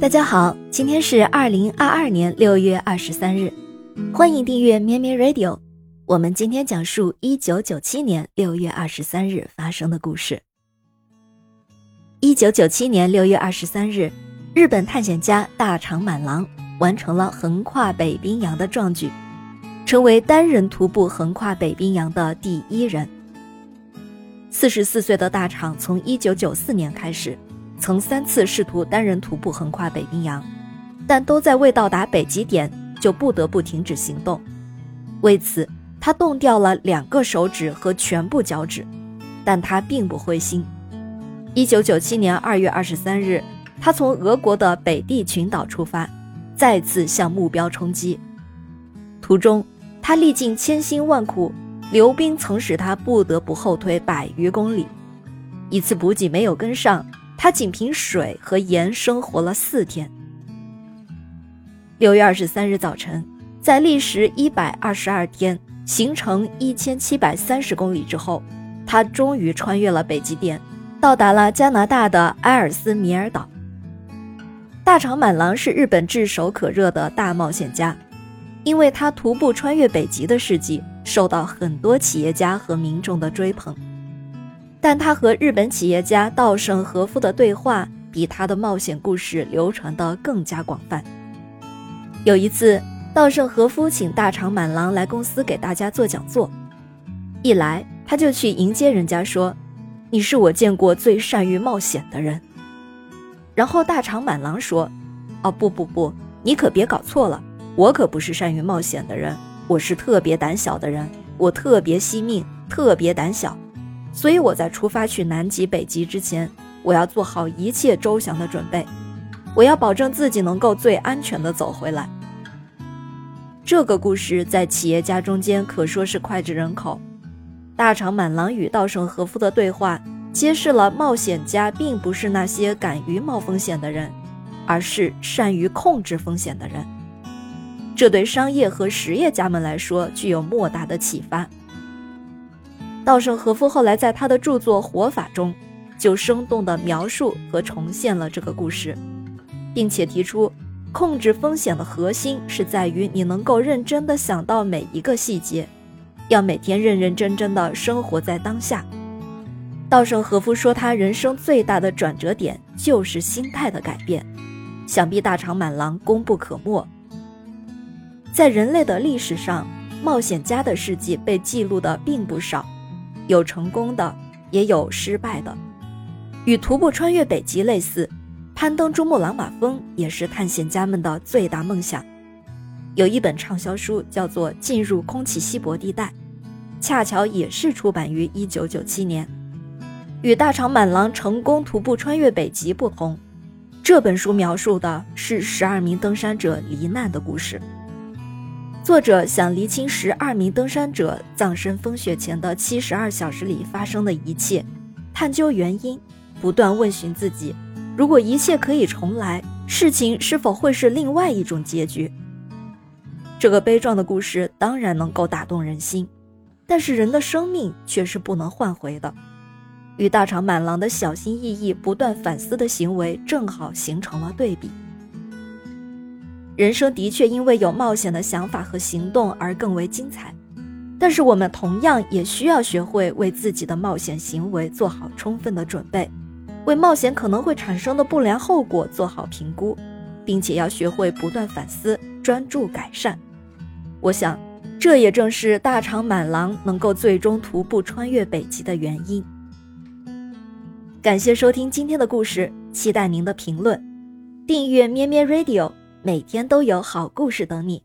大家好，今天是二零二二年六月二十三日，欢迎订阅咩咩 Radio。我们今天讲述一九九七年六月二十三日发生的故事。一九九七年六月二十三日，日本探险家大长满郎完成了横跨北冰洋的壮举，成为单人徒步横跨北冰洋的第一人。四十四岁的大厂从一九九四年开始。曾三次试图单人徒步横跨北冰洋，但都在未到达北极点就不得不停止行动。为此，他冻掉了两个手指和全部脚趾，但他并不灰心。一九九七年二月二十三日，他从俄国的北地群岛出发，再次向目标冲击。途中，他历尽千辛万苦，刘冰曾使他不得不后退百余公里，一次补给没有跟上。他仅凭水和盐生活了四天。六月二十三日早晨，在历时一百二十二天、行程一千七百三十公里之后，他终于穿越了北极点，到达了加拿大的埃尔斯米尔岛。大长满郎是日本炙手可热的大冒险家，因为他徒步穿越北极的事迹，受到很多企业家和民众的追捧。但他和日本企业家稻盛和夫的对话，比他的冒险故事流传得更加广泛。有一次，稻盛和夫请大长满郎来公司给大家做讲座，一来他就去迎接人家说：“你是我见过最善于冒险的人。”然后大长满郎说：“哦不不不，你可别搞错了，我可不是善于冒险的人，我是特别胆小的人，我特别惜命，特别胆小。”所以我在出发去南极、北极之前，我要做好一切周详的准备，我要保证自己能够最安全的走回来。这个故事在企业家中间可说是脍炙人口。大长满郎与稻盛和夫的对话，揭示了冒险家并不是那些敢于冒风险的人，而是善于控制风险的人。这对商业和实业家们来说具有莫大的启发。稻盛和夫后来在他的著作《活法》中，就生动地描述和重现了这个故事，并且提出，控制风险的核心是在于你能够认真地想到每一个细节，要每天认认真真地生活在当下。稻盛和夫说，他人生最大的转折点就是心态的改变，想必大长满郎功不可没。在人类的历史上，冒险家的事迹被记录的并不少。有成功的，也有失败的。与徒步穿越北极类似，攀登珠穆朗玛峰也是探险家们的最大梦想。有一本畅销书叫做《进入空气稀薄地带》，恰巧也是出版于1997年。与大长满狼成功徒步穿越北极不同，这本书描述的是十二名登山者罹难的故事。作者想厘清十二名登山者葬身风雪前的七十二小时里发生的一切，探究原因，不断问询自己：如果一切可以重来，事情是否会是另外一种结局？这个悲壮的故事当然能够打动人心，但是人的生命却是不能换回的。与大长满郎的小心翼翼、不断反思的行为正好形成了对比。人生的确因为有冒险的想法和行动而更为精彩，但是我们同样也需要学会为自己的冒险行为做好充分的准备，为冒险可能会产生的不良后果做好评估，并且要学会不断反思、专注改善。我想，这也正是大长满狼能够最终徒步穿越北极的原因。感谢收听今天的故事，期待您的评论，订阅咩咩 Radio。每天都有好故事等你，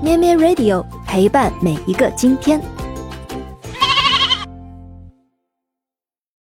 咩咩 Radio 陪伴每一个今天。